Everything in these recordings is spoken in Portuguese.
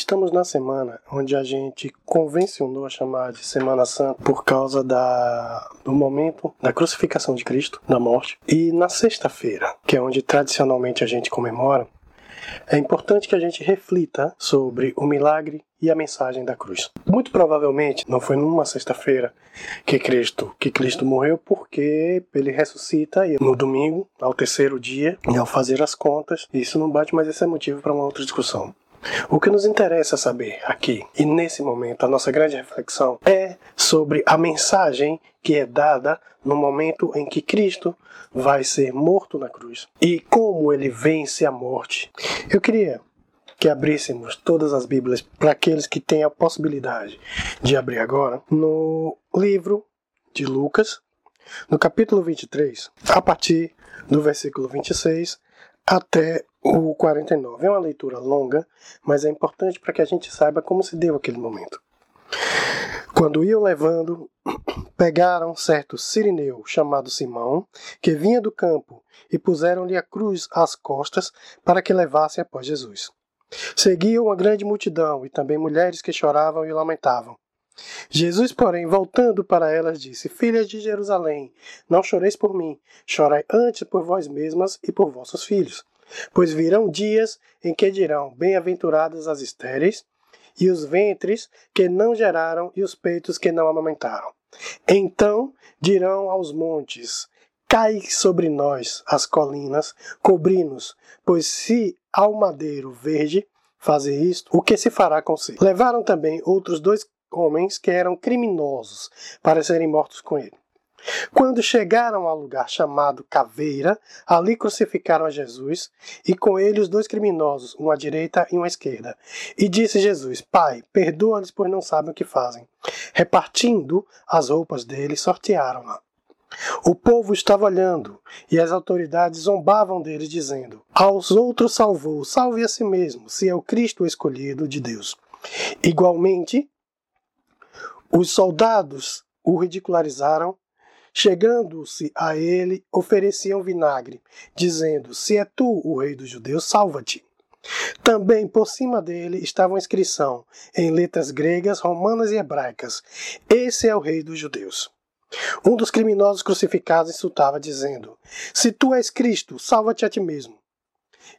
Estamos na semana onde a gente convencionou a chamar de Semana Santa por causa da, do momento da crucificação de Cristo, da morte. E na sexta-feira, que é onde tradicionalmente a gente comemora, é importante que a gente reflita sobre o milagre e a mensagem da cruz. Muito provavelmente não foi numa sexta-feira que Cristo, que Cristo morreu, porque ele ressuscita no domingo, ao terceiro dia, e ao fazer as contas, isso não bate, mas esse é motivo para uma outra discussão. O que nos interessa saber aqui e nesse momento, a nossa grande reflexão é sobre a mensagem que é dada no momento em que Cristo vai ser morto na cruz e como ele vence a morte. Eu queria que abríssemos todas as Bíblias para aqueles que têm a possibilidade de abrir agora no livro de Lucas, no capítulo 23, a partir do versículo 26 até o 49. É uma leitura longa, mas é importante para que a gente saiba como se deu aquele momento. Quando iam levando, pegaram certo sirineu chamado Simão, que vinha do campo, e puseram-lhe a cruz às costas para que levasse após Jesus. Seguiam uma grande multidão e também mulheres que choravam e lamentavam. Jesus, porém, voltando para elas, disse: Filhas de Jerusalém, não choreis por mim, chorai antes por vós mesmas e por vossos filhos. Pois virão dias em que dirão: Bem-aventuradas as estéreis, e os ventres que não geraram, e os peitos que não amamentaram. Então dirão aos montes: Cai sobre nós as colinas, cobri-nos, pois se ao madeiro verde fazer isto, o que se fará com si? Levaram também outros dois homens que eram criminosos para serem mortos com ele. Quando chegaram ao lugar chamado Caveira, ali crucificaram a Jesus e com ele os dois criminosos, um à direita e um à esquerda. E disse Jesus: Pai, perdoa-lhes, pois não sabem o que fazem. Repartindo as roupas dele, sortearam-na. O povo estava olhando e as autoridades zombavam deles, dizendo: Aos outros salvou, salve a si mesmo, se é o Cristo escolhido de Deus. Igualmente, os soldados o ridicularizaram Chegando-se a ele, ofereciam vinagre, dizendo: Se é tu o rei dos judeus, salva-te. Também por cima dele estava uma inscrição, em letras gregas, romanas e hebraicas: Esse é o rei dos judeus. Um dos criminosos crucificados insultava, dizendo: Se tu és Cristo, salva-te a ti mesmo.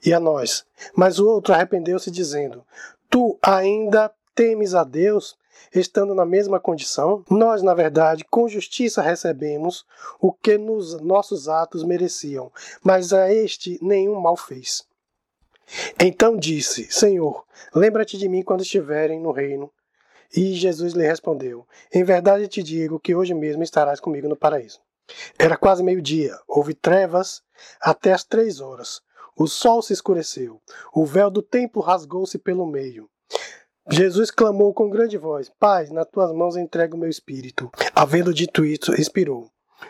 E a nós. Mas o outro arrependeu-se, dizendo: Tu ainda temes a Deus, estando na mesma condição, nós, na verdade, com justiça recebemos o que nos nossos atos mereciam, mas a este nenhum mal fez. Então disse: Senhor, lembra-te de mim quando estiverem no reino. E Jesus lhe respondeu: Em verdade te digo que hoje mesmo estarás comigo no paraíso. Era quase meio-dia, houve trevas até as três horas. O sol se escureceu, o véu do templo rasgou-se pelo meio. Jesus clamou com grande voz: Pai, nas tuas mãos entrego o meu espírito. Havendo dito isso, expirou.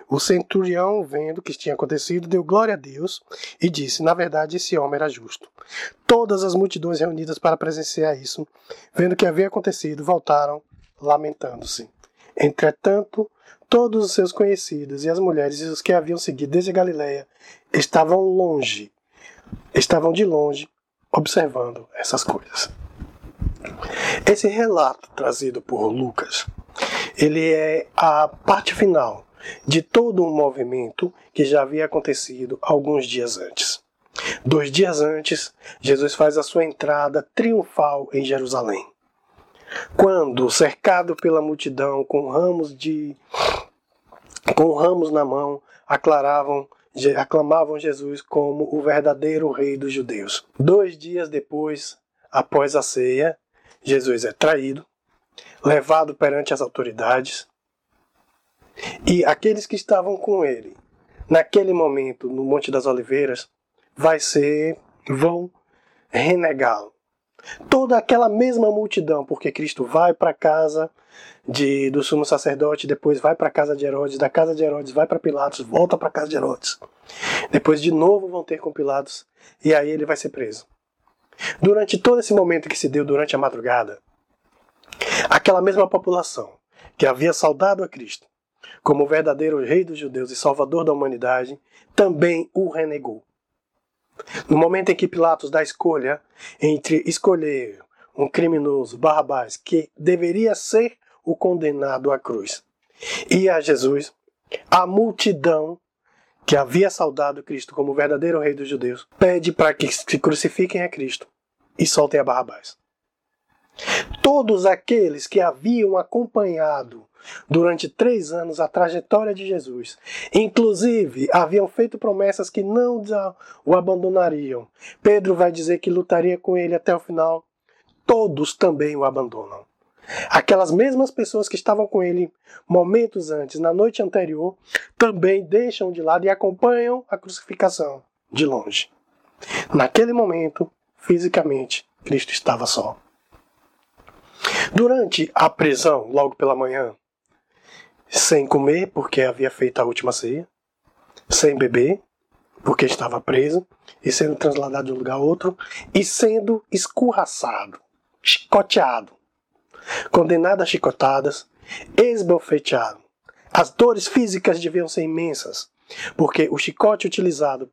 O centurião, vendo o que tinha acontecido, deu glória a Deus e disse: Na verdade, esse homem era justo. Todas as multidões reunidas para presenciar isso, vendo o que havia acontecido, voltaram lamentando-se. Entretanto, todos os seus conhecidos e as mulheres e os que haviam seguido desde Galiléia estavam longe, estavam de longe observando essas coisas. Esse relato trazido por Lucas, ele é a parte final de todo um movimento que já havia acontecido alguns dias antes. Dois dias antes, Jesus faz a sua entrada triunfal em Jerusalém. Quando, cercado pela multidão com ramos de com ramos na mão, aclaravam aclamavam Jesus como o verdadeiro rei dos judeus. Dois dias depois, após a ceia, Jesus é traído, levado perante as autoridades, e aqueles que estavam com ele naquele momento no Monte das Oliveiras vai ser vão renegá-lo. Toda aquela mesma multidão, porque Cristo vai para a casa de, do sumo sacerdote, depois vai para a casa de Herodes, da casa de Herodes vai para Pilatos, volta para a casa de Herodes. Depois de novo vão ter com Pilatos e aí ele vai ser preso. Durante todo esse momento que se deu durante a madrugada, aquela mesma população que havia saudado a Cristo como verdadeiro Rei dos Judeus e Salvador da humanidade, também o renegou. No momento em que Pilatos dá a escolha entre escolher um criminoso, Barrabás, que deveria ser o condenado à cruz. E a Jesus, a multidão que havia saudado Cristo como verdadeiro rei dos judeus, pede para que se crucifiquem a Cristo e soltem a Barrabás. Todos aqueles que haviam acompanhado durante três anos a trajetória de Jesus, inclusive haviam feito promessas que não o abandonariam. Pedro vai dizer que lutaria com ele até o final. Todos também o abandonam. Aquelas mesmas pessoas que estavam com ele momentos antes, na noite anterior, também deixam de lado e acompanham a crucificação de longe. Naquele momento, fisicamente, Cristo estava só. Durante a prisão, logo pela manhã, sem comer, porque havia feito a última ceia, sem beber, porque estava preso, e sendo trasladado de um lugar a outro, e sendo escorraçado, chicoteado, condenado a chicotadas, esbofeteado. As dores físicas deviam ser imensas, porque o chicote utilizado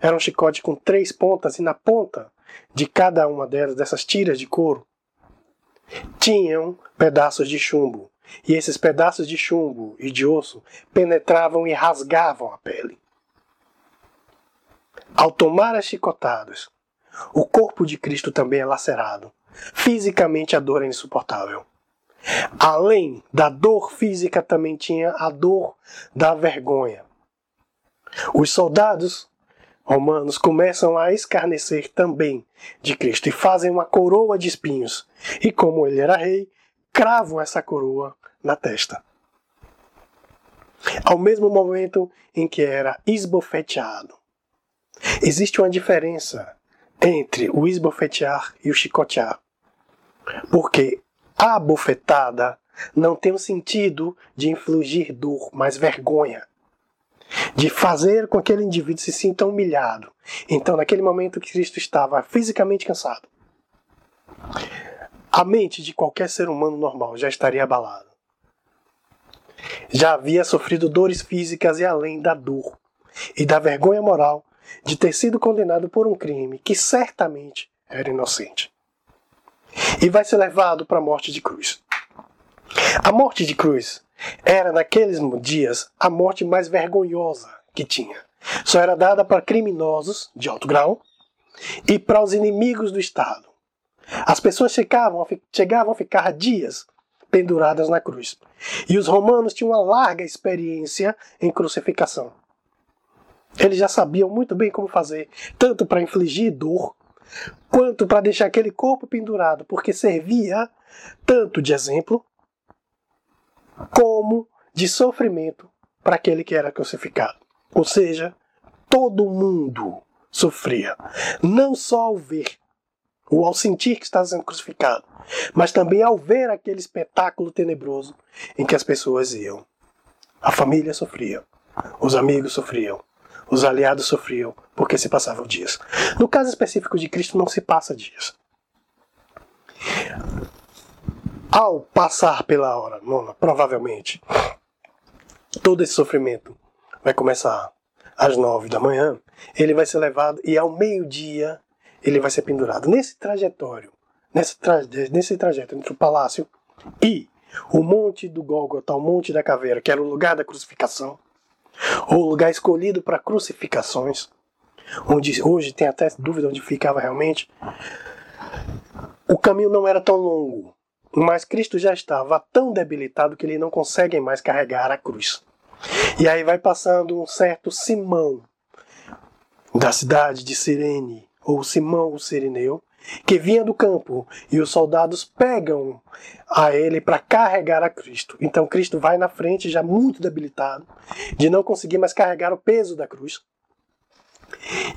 era um chicote com três pontas, e na ponta de cada uma delas, dessas tiras de couro, tinham pedaços de chumbo. E esses pedaços de chumbo e de osso penetravam e rasgavam a pele. Ao tomar as chicotadas, o corpo de Cristo também é lacerado. Fisicamente a dor é insuportável. Além da dor física, também tinha a dor da vergonha. Os soldados romanos começam a escarnecer também de Cristo e fazem uma coroa de espinhos. E como ele era rei, cravam essa coroa na testa. Ao mesmo momento em que era esbofeteado. Existe uma diferença entre o esbofetear e o chicotear. Porque a bofetada não tem o sentido de infligir dor, mas vergonha. De fazer com que aquele indivíduo se sinta humilhado. Então, naquele momento Cristo estava fisicamente cansado, a mente de qualquer ser humano normal já estaria abalada. Já havia sofrido dores físicas e além da dor e da vergonha moral de ter sido condenado por um crime que certamente era inocente. E vai ser levado para a morte de cruz. A morte de cruz era, naqueles dias, a morte mais vergonhosa que tinha. Só era dada para criminosos de alto grau e para os inimigos do Estado. As pessoas chegavam, chegavam a ficar dias penduradas na cruz. E os romanos tinham uma larga experiência em crucificação. Eles já sabiam muito bem como fazer, tanto para infligir dor, quanto para deixar aquele corpo pendurado, porque servia tanto de exemplo como de sofrimento para aquele que era crucificado. Ou seja, todo mundo sofria, não só ao ver ou ao sentir que está sendo crucificado, mas também ao ver aquele espetáculo tenebroso em que as pessoas iam. A família sofria, os amigos sofriam, os aliados sofriam, porque se passavam dias. No caso específico de Cristo, não se passa dias. Ao passar pela hora nona, provavelmente, todo esse sofrimento vai começar às nove da manhã, ele vai ser levado e ao meio-dia ele vai ser pendurado. Nesse trajetório, nesse, tra nesse trajeto entre o palácio e o monte do Gólgota, o monte da caveira, que era o lugar da crucificação, ou o lugar escolhido para crucificações, onde hoje tem até dúvida onde ficava realmente. O caminho não era tão longo, mas Cristo já estava tão debilitado que ele não consegue mais carregar a cruz. E aí vai passando um certo Simão da cidade de Sirene, ou Simão o Sirineu, que vinha do campo, e os soldados pegam a ele para carregar a Cristo. Então Cristo vai na frente, já muito debilitado, de não conseguir mais carregar o peso da cruz.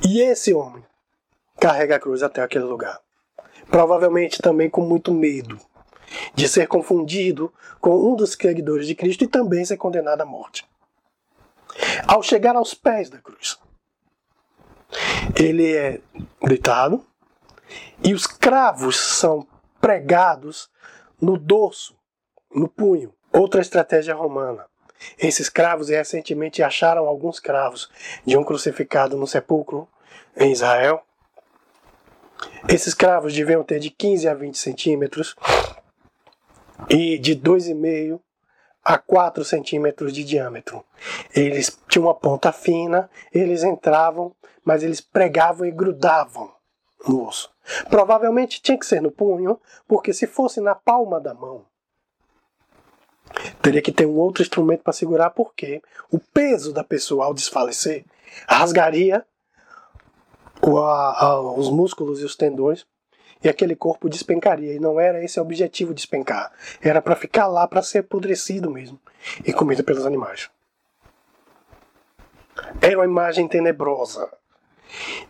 E esse homem carrega a cruz até aquele lugar. Provavelmente também com muito medo de ser confundido com um dos seguidores de Cristo e também ser condenado à morte. Ao chegar aos pés da cruz, ele é deitado e os cravos são pregados no dorso, no punho. Outra estratégia romana. Esses cravos recentemente acharam alguns cravos de um crucificado no sepulcro em Israel. Esses cravos deviam ter de 15 a 20 centímetros e de 2,5 a 4 centímetros de diâmetro. Eles tinham uma ponta fina, eles entravam, mas eles pregavam e grudavam no osso. Provavelmente tinha que ser no punho, porque se fosse na palma da mão, teria que ter um outro instrumento para segurar, porque o peso da pessoa ao desfalecer rasgaria os músculos e os tendões e aquele corpo despencaria. E não era esse o objetivo de despencar. Era para ficar lá para ser apodrecido mesmo e comido pelos animais. Era uma imagem tenebrosa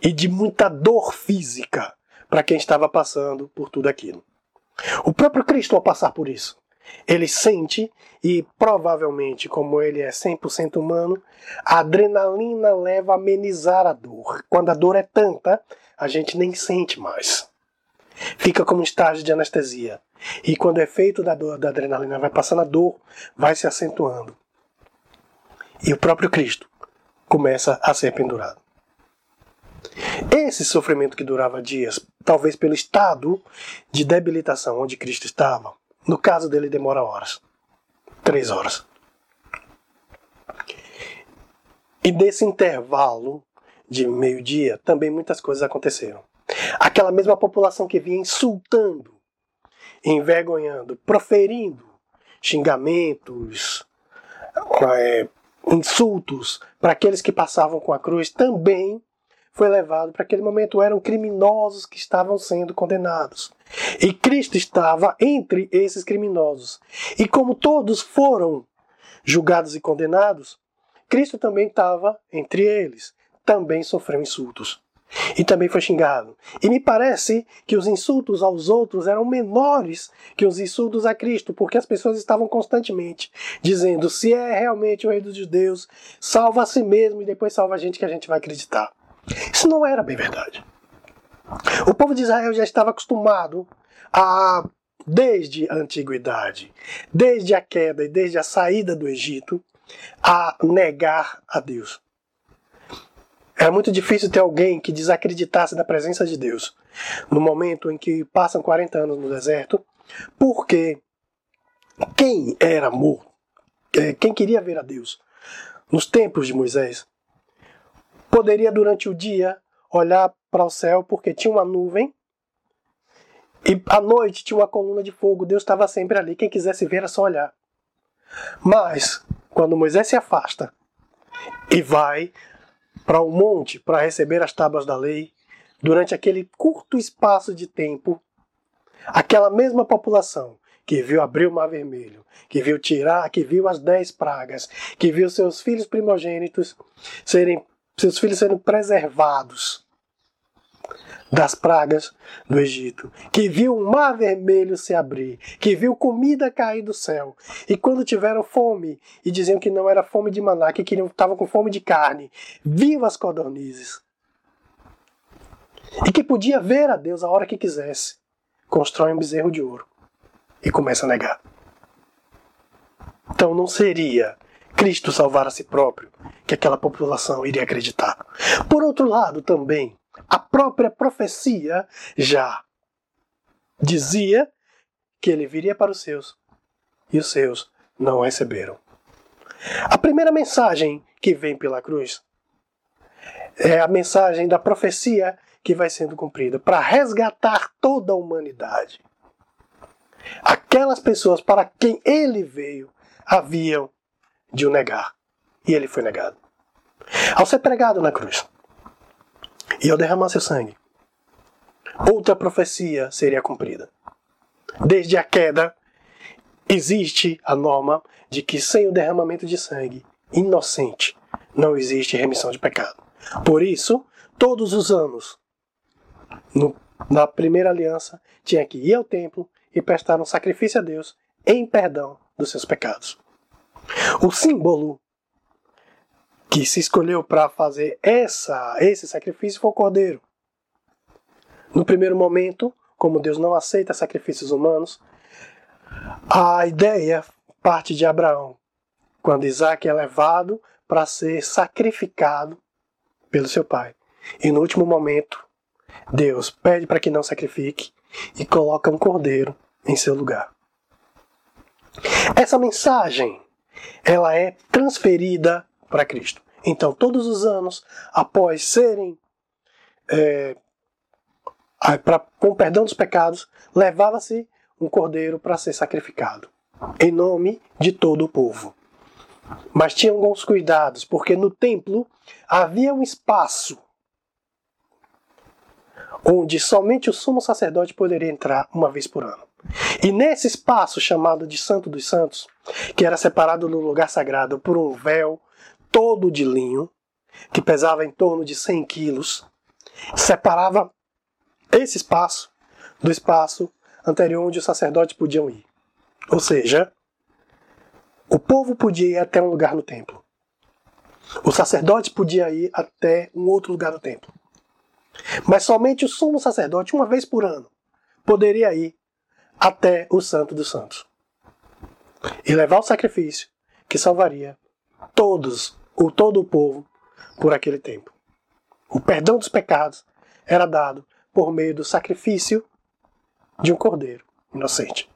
e de muita dor física para quem estava passando por tudo aquilo. O próprio Cristo, ao passar por isso, ele sente e provavelmente, como ele é 100% humano, a adrenalina leva a amenizar a dor. Quando a dor é tanta, a gente nem sente mais. Fica como um estágio de anestesia. E quando o efeito da, dor, da adrenalina vai passando, a dor vai se acentuando. E o próprio Cristo começa a ser pendurado. Esse sofrimento que durava dias, talvez pelo estado de debilitação onde Cristo estava, no caso dele demora horas. Três horas. E desse intervalo de meio-dia, também muitas coisas aconteceram. Aquela mesma população que vinha insultando, envergonhando, proferindo xingamentos, é, insultos para aqueles que passavam com a cruz, também foi levado para aquele momento. Eram criminosos que estavam sendo condenados. E Cristo estava entre esses criminosos. E como todos foram julgados e condenados, Cristo também estava entre eles. Também sofreu insultos. E também foi xingado. E me parece que os insultos aos outros eram menores que os insultos a Cristo, porque as pessoas estavam constantemente dizendo: se é realmente o Rei dos Judeus, salva a si mesmo e depois salva a gente que a gente vai acreditar. Isso não era bem verdade. O povo de Israel já estava acostumado a, desde a antiguidade, desde a queda e desde a saída do Egito, a negar a Deus. Era muito difícil ter alguém que desacreditasse da presença de Deus no momento em que passam 40 anos no deserto, porque quem era morto, é, quem queria ver a Deus nos tempos de Moisés, poderia durante o dia olhar para o céu porque tinha uma nuvem e à noite tinha uma coluna de fogo. Deus estava sempre ali. Quem quisesse ver era só olhar. Mas quando Moisés se afasta e vai para o um monte para receber as tábuas da lei, durante aquele curto espaço de tempo, aquela mesma população que viu abrir o mar vermelho, que viu tirar, que viu as dez pragas, que viu seus filhos primogênitos serem seus filhos sendo preservados das pragas do Egito, que viu o mar vermelho se abrir, que viu comida cair do céu, e quando tiveram fome e diziam que não era fome de maná, que estavam com fome de carne, viu as codornizes, e que podia ver a Deus a hora que quisesse, constrói um bezerro de ouro e começa a negar. Então não seria Cristo salvar a si próprio, que aquela população iria acreditar. Por outro lado, também, a própria profecia já dizia que ele viria para os seus, e os seus não o receberam. A primeira mensagem que vem pela cruz é a mensagem da profecia que vai sendo cumprida para resgatar toda a humanidade. Aquelas pessoas para quem ele veio haviam de o negar. E ele foi negado. Ao ser pregado na cruz e ao derramar seu sangue, outra profecia seria cumprida. Desde a queda, existe a norma de que sem o derramamento de sangue inocente não existe remissão de pecado. Por isso, todos os anos, no, na primeira aliança, tinha que ir ao templo e prestar um sacrifício a Deus em perdão dos seus pecados. O símbolo que se escolheu para fazer essa, esse sacrifício foi o cordeiro. No primeiro momento, como Deus não aceita sacrifícios humanos, a ideia parte de Abraão, quando Isaac é levado para ser sacrificado pelo seu pai. E no último momento, Deus pede para que não sacrifique e coloca um cordeiro em seu lugar. Essa mensagem ela é transferida para Cristo. Então, todos os anos, após serem é, pra, com perdão dos pecados, levava-se um cordeiro para ser sacrificado, em nome de todo o povo. Mas tinham alguns cuidados, porque no templo havia um espaço onde somente o sumo sacerdote poderia entrar uma vez por ano. E nesse espaço chamado de Santo dos Santos, que era separado no lugar sagrado por um véu todo de linho, que pesava em torno de 100 quilos, separava esse espaço do espaço anterior onde os sacerdotes podiam ir. Ou seja, o povo podia ir até um lugar no templo. O sacerdote podia ir até um outro lugar no templo. Mas somente o sumo sacerdote, uma vez por ano, poderia ir até o Santo dos Santos e levar o sacrifício que salvaria todos, o todo o povo por aquele tempo. O perdão dos pecados era dado por meio do sacrifício de um cordeiro inocente.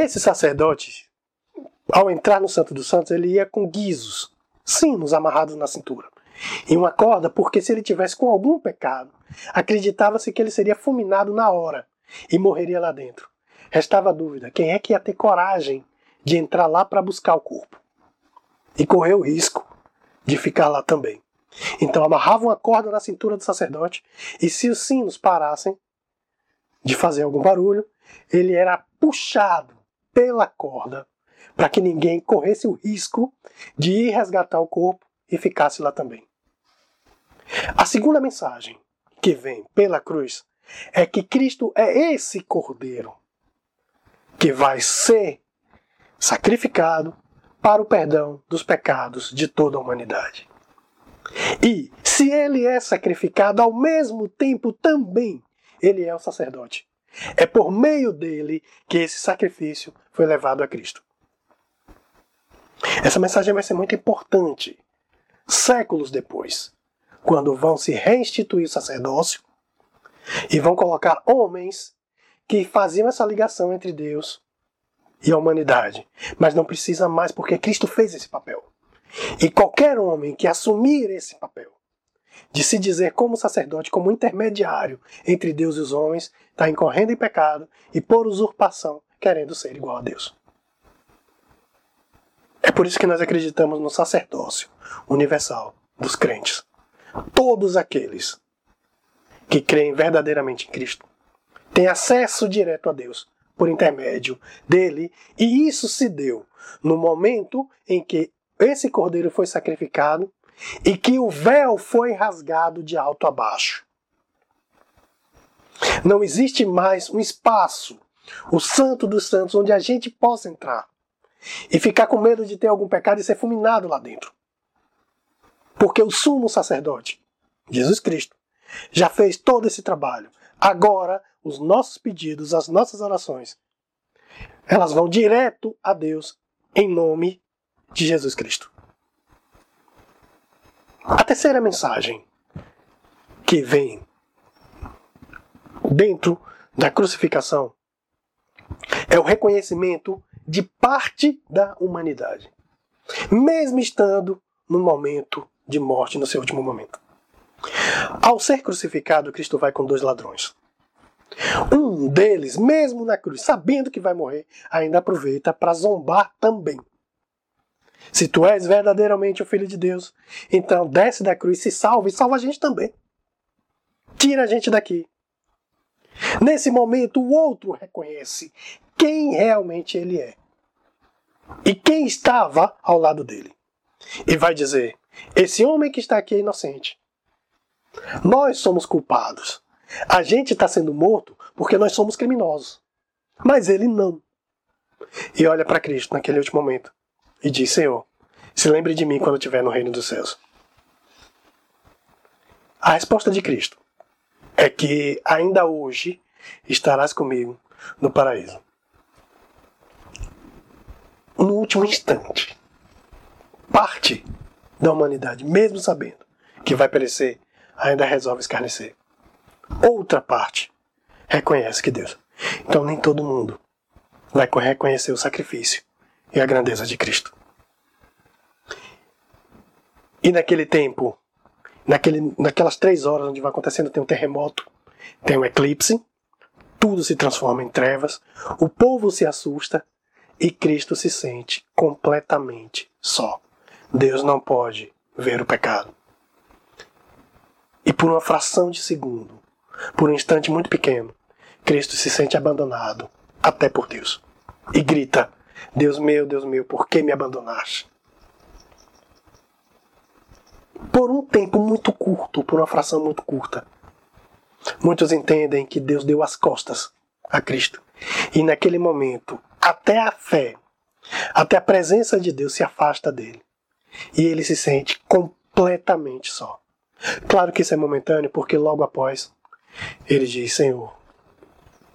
Esse sacerdote, ao entrar no Santo dos Santos, ele ia com guizos, sinos amarrados na cintura, e uma corda, porque se ele tivesse com algum pecado, acreditava-se que ele seria fulminado na hora e morreria lá dentro. Restava a dúvida: quem é que ia ter coragem de entrar lá para buscar o corpo? E correr o risco de ficar lá também. Então amarravam a corda na cintura do sacerdote e se os sinos parassem de fazer algum barulho, ele era puxado pela corda para que ninguém corresse o risco de ir resgatar o corpo e ficasse lá também. A segunda mensagem que vem pela cruz é que Cristo é esse cordeiro que vai ser sacrificado para o perdão dos pecados de toda a humanidade. E se ele é sacrificado, ao mesmo tempo também ele é o sacerdote. É por meio dele que esse sacrifício foi levado a Cristo. Essa mensagem vai ser muito importante séculos depois, quando vão se reinstituir o sacerdócio e vão colocar homens que faziam essa ligação entre Deus e a humanidade. Mas não precisa mais porque Cristo fez esse papel. E qualquer homem que assumir esse papel, de se dizer como sacerdote, como intermediário entre Deus e os homens, está incorrendo em pecado e por usurpação, querendo ser igual a Deus. É por isso que nós acreditamos no sacerdócio universal dos crentes. Todos aqueles que creem verdadeiramente em Cristo têm acesso direto a Deus por intermédio dele, e isso se deu no momento em que esse cordeiro foi sacrificado e que o véu foi rasgado de alto a baixo. Não existe mais um espaço, o Santo dos Santos, onde a gente possa entrar e ficar com medo de ter algum pecado e ser fulminado lá dentro. Porque o sumo sacerdote, Jesus Cristo, já fez todo esse trabalho. Agora, os nossos pedidos, as nossas orações, elas vão direto a Deus em nome de Jesus Cristo. A terceira mensagem que vem dentro da crucificação é o reconhecimento de parte da humanidade, mesmo estando no momento de morte, no seu último momento. Ao ser crucificado, Cristo vai com dois ladrões. Um deles, mesmo na cruz, sabendo que vai morrer, ainda aproveita para zombar também. Se tu és verdadeiramente o Filho de Deus, então desce da cruz, se salva e salva a gente também. Tira a gente daqui. Nesse momento, o outro reconhece quem realmente ele é e quem estava ao lado dele. E vai dizer: Esse homem que está aqui é inocente. Nós somos culpados. A gente está sendo morto porque nós somos criminosos. Mas ele não. E olha para Cristo naquele último momento e diz: Senhor, se lembre de mim quando estiver no reino dos céus. A resposta de Cristo é que ainda hoje estarás comigo no paraíso. No último instante, parte da humanidade, mesmo sabendo que vai perecer, ainda resolve escarnecer. Outra parte reconhece que Deus. Então nem todo mundo vai reconhecer o sacrifício e a grandeza de Cristo. E naquele tempo, naquele, naquelas três horas onde vai acontecendo, tem um terremoto, tem um eclipse, tudo se transforma em trevas, o povo se assusta e Cristo se sente completamente só. Deus não pode ver o pecado. E por uma fração de segundo, por um instante muito pequeno, Cristo se sente abandonado até por Deus. E grita: Deus meu, Deus meu, por que me abandonaste? Por um tempo muito curto, por uma fração muito curta, muitos entendem que Deus deu as costas a Cristo. E naquele momento, até a fé, até a presença de Deus se afasta dele. E ele se sente completamente só. Claro que isso é momentâneo, porque logo após ele diz: Senhor,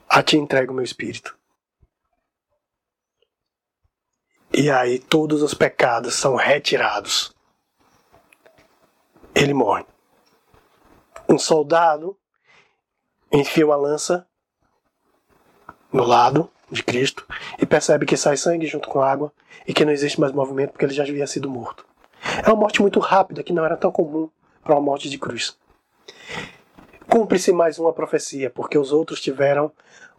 a ti entrego o meu espírito. E aí todos os pecados são retirados. Ele morre. Um soldado enfia uma lança no lado de Cristo e percebe que sai sangue junto com água e que não existe mais movimento porque ele já havia sido morto. É uma morte muito rápida que não era tão comum para uma morte de cruz. Cumpre-se mais uma profecia, porque os outros tiveram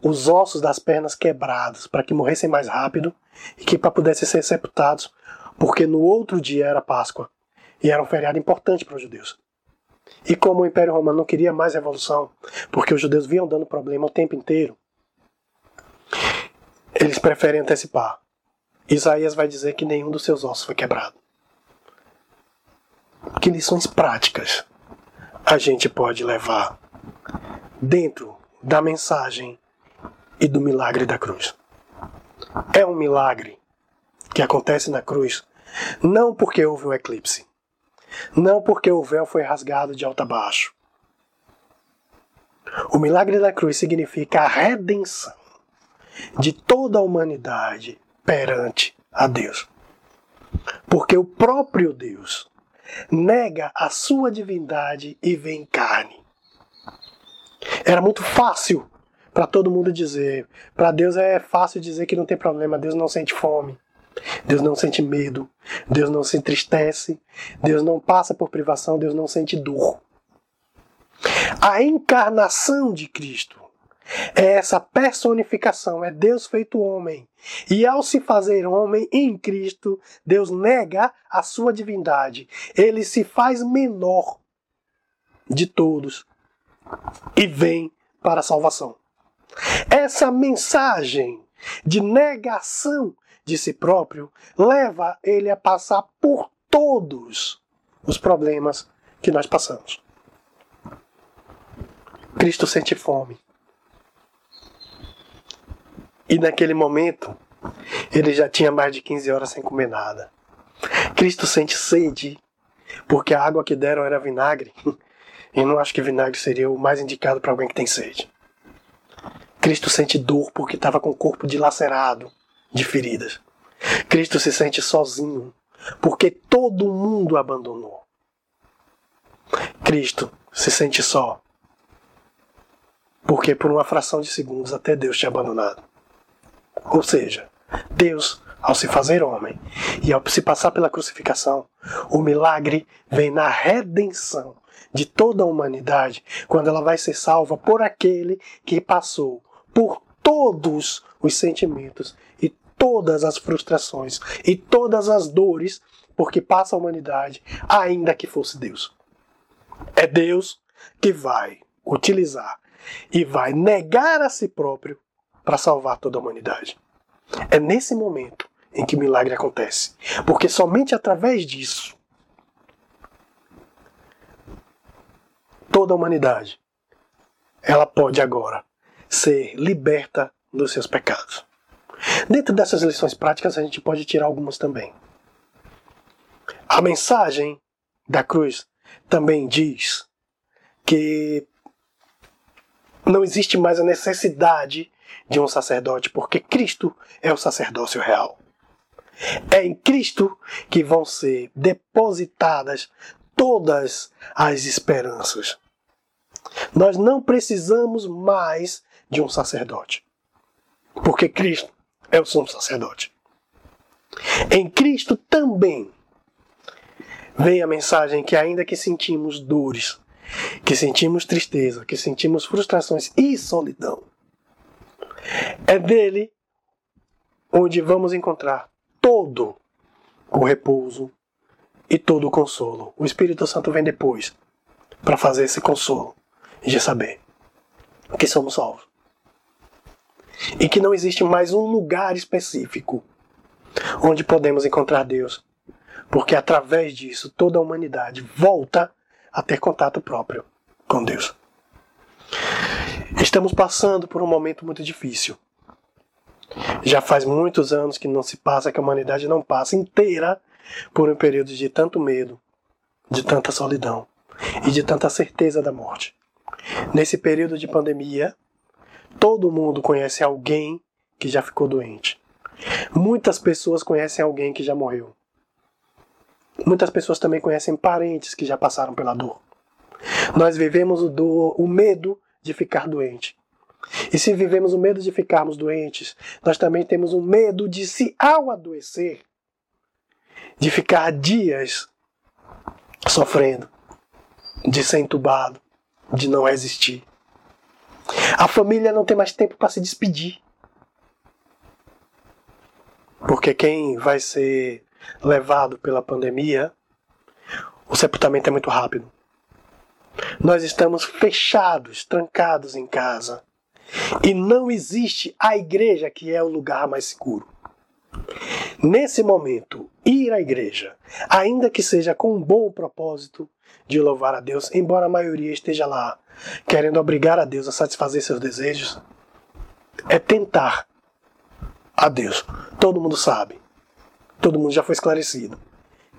os ossos das pernas quebrados para que morressem mais rápido e que para pudessem ser sepultados, porque no outro dia era Páscoa e era um feriado importante para os judeus. E como o Império Romano não queria mais revolução, porque os judeus vinham dando problema o tempo inteiro, eles preferem antecipar. Isaías vai dizer que nenhum dos seus ossos foi quebrado. Que lições práticas a gente pode levar dentro da mensagem e do milagre da cruz? É um milagre que acontece na cruz não porque houve um eclipse, não porque o véu foi rasgado de alto a baixo. O milagre da cruz significa a redenção de toda a humanidade perante a Deus. Porque o próprio Deus nega a sua divindade e vem carne. Era muito fácil para todo mundo dizer. Para Deus é fácil dizer que não tem problema, Deus não sente fome. Deus não sente medo, Deus não se entristece, Deus não passa por privação, Deus não sente dor. A encarnação de Cristo é essa personificação, é Deus feito homem. E ao se fazer homem em Cristo, Deus nega a sua divindade. Ele se faz menor de todos e vem para a salvação. Essa mensagem de negação de si próprio leva ele a passar por todos os problemas que nós passamos. Cristo sente fome. E naquele momento, ele já tinha mais de 15 horas sem comer nada. Cristo sente sede, porque a água que deram era vinagre. E não acho que vinagre seria o mais indicado para alguém que tem sede. Cristo sente dor porque estava com o corpo dilacerado de feridas. Cristo se sente sozinho porque todo mundo abandonou. Cristo se sente só porque por uma fração de segundos até Deus tinha abandonado. Ou seja, Deus, ao se fazer homem e ao se passar pela crucificação, o milagre vem na redenção de toda a humanidade, quando ela vai ser salva por aquele que passou por todos os sentimentos e todas as frustrações e todas as dores porque passa a humanidade, ainda que fosse Deus. É Deus que vai utilizar e vai negar a si próprio para salvar toda a humanidade. É nesse momento em que o milagre acontece. Porque somente através disso toda a humanidade ela pode agora ser liberta dos seus pecados. Dentro dessas lições práticas a gente pode tirar algumas também. A mensagem da cruz também diz que não existe mais a necessidade de um sacerdote, porque Cristo é o sacerdócio real. É em Cristo que vão ser depositadas todas as esperanças. Nós não precisamos mais de um sacerdote, porque Cristo é o sumo sacerdote. Em Cristo também vem a mensagem que, ainda que sentimos dores, que sentimos tristeza, que sentimos frustrações e solidão, é dele onde vamos encontrar todo o repouso e todo o consolo. O Espírito Santo vem depois para fazer esse consolo de saber que somos salvos. E que não existe mais um lugar específico onde podemos encontrar Deus, porque através disso toda a humanidade volta a ter contato próprio com Deus. Estamos passando por um momento muito difícil. Já faz muitos anos que não se passa, que a humanidade não passa inteira por um período de tanto medo, de tanta solidão e de tanta certeza da morte. Nesse período de pandemia, todo mundo conhece alguém que já ficou doente. Muitas pessoas conhecem alguém que já morreu. Muitas pessoas também conhecem parentes que já passaram pela dor. Nós vivemos o, dor, o medo de ficar doente. E se vivemos o medo de ficarmos doentes, nós também temos o medo de, se ao adoecer, de ficar dias sofrendo, de ser entubado, de não resistir. A família não tem mais tempo para se despedir. Porque quem vai ser levado pela pandemia, o sepultamento é muito rápido. Nós estamos fechados, trancados em casa. E não existe a igreja que é o lugar mais seguro. Nesse momento, ir à igreja, ainda que seja com um bom propósito de louvar a Deus, embora a maioria esteja lá querendo obrigar a Deus a satisfazer seus desejos, é tentar a Deus. Todo mundo sabe, todo mundo já foi esclarecido,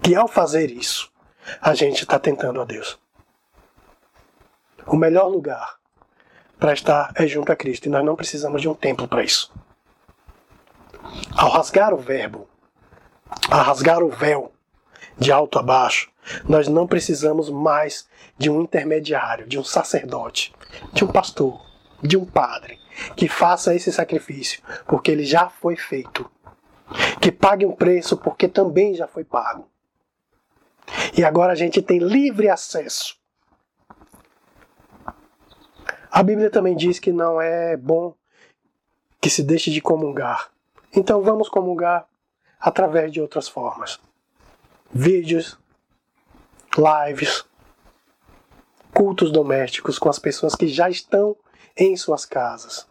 que ao fazer isso, a gente está tentando a Deus. O melhor lugar para estar é junto a Cristo e nós não precisamos de um templo para isso. Ao rasgar o verbo, a rasgar o véu de alto a baixo, nós não precisamos mais de um intermediário, de um sacerdote, de um pastor, de um padre que faça esse sacrifício, porque ele já foi feito. Que pague um preço, porque também já foi pago. E agora a gente tem livre acesso. A Bíblia também diz que não é bom que se deixe de comungar. Então vamos comungar através de outras formas. Vídeos, lives, cultos domésticos com as pessoas que já estão em suas casas.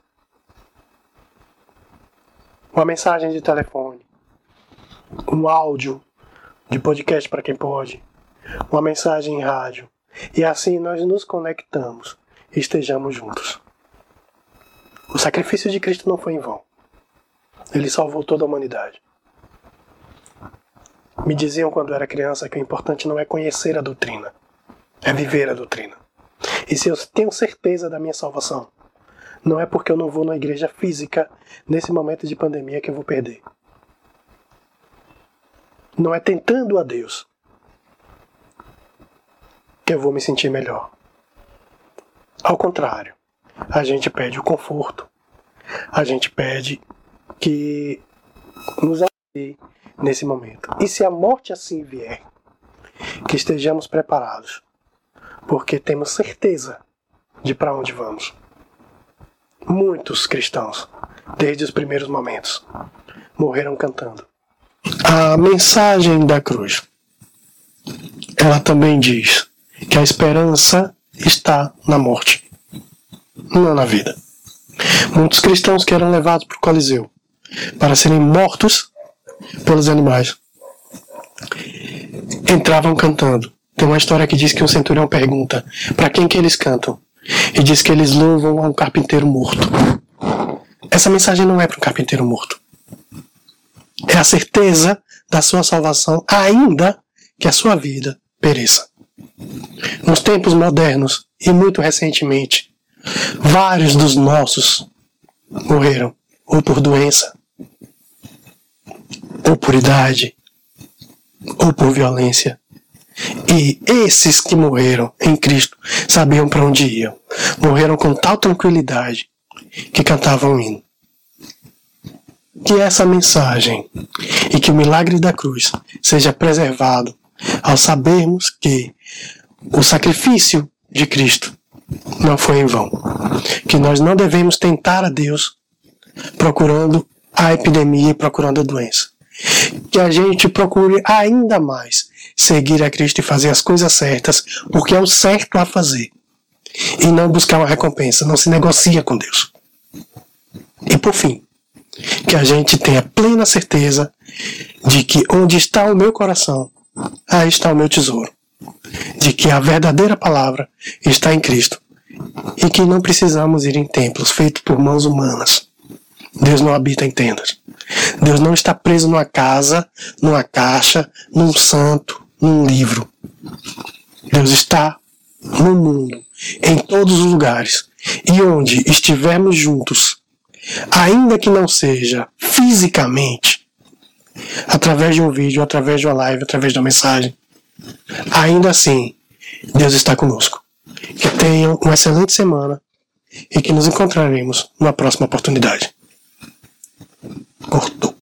Uma mensagem de telefone, um áudio de podcast para quem pode, uma mensagem em rádio. E assim nós nos conectamos estejamos juntos. O sacrifício de Cristo não foi em vão. Ele salvou toda a humanidade. Me diziam quando era criança que o importante não é conhecer a doutrina, é viver a doutrina. E se eu tenho certeza da minha salvação, não é porque eu não vou na igreja física nesse momento de pandemia que eu vou perder. Não é tentando a Deus que eu vou me sentir melhor. Ao contrário, a gente pede o conforto, a gente pede que nos ajude nesse momento. E se a morte assim vier, que estejamos preparados, porque temos certeza de para onde vamos. Muitos cristãos, desde os primeiros momentos, morreram cantando. A mensagem da cruz, ela também diz que a esperança está na morte, não na vida. Muitos cristãos que eram levados para o Coliseu para serem mortos pelos animais entravam cantando. Tem uma história que diz que um centurião pergunta para quem que eles cantam e diz que eles louvam a um carpinteiro morto. Essa mensagem não é para um carpinteiro morto. É a certeza da sua salvação, ainda que a sua vida pereça. Nos tempos modernos e muito recentemente, vários dos nossos morreram ou por doença, ou por idade, ou por violência. E esses que morreram em Cristo sabiam para onde iam. Morreram com tal tranquilidade que cantavam um hino. Que essa mensagem e que o milagre da cruz seja preservado ao sabermos que o sacrifício de Cristo não foi em vão. Que nós não devemos tentar a Deus procurando a epidemia e procurando a doença. Que a gente procure ainda mais seguir a Cristo e fazer as coisas certas, porque é o certo a fazer. E não buscar uma recompensa, não se negocia com Deus. E por fim, que a gente tenha plena certeza de que onde está o meu coração, aí está o meu tesouro. De que a verdadeira palavra está em Cristo. E que não precisamos ir em templos feitos por mãos humanas. Deus não habita em tendas. Deus não está preso numa casa, numa caixa, num santo, num livro. Deus está no mundo, em todos os lugares. E onde estivermos juntos, ainda que não seja fisicamente, através de um vídeo, através de uma live, através de uma mensagem, ainda assim, Deus está conosco. Que tenham uma excelente semana e que nos encontraremos numa próxima oportunidade. Cortou.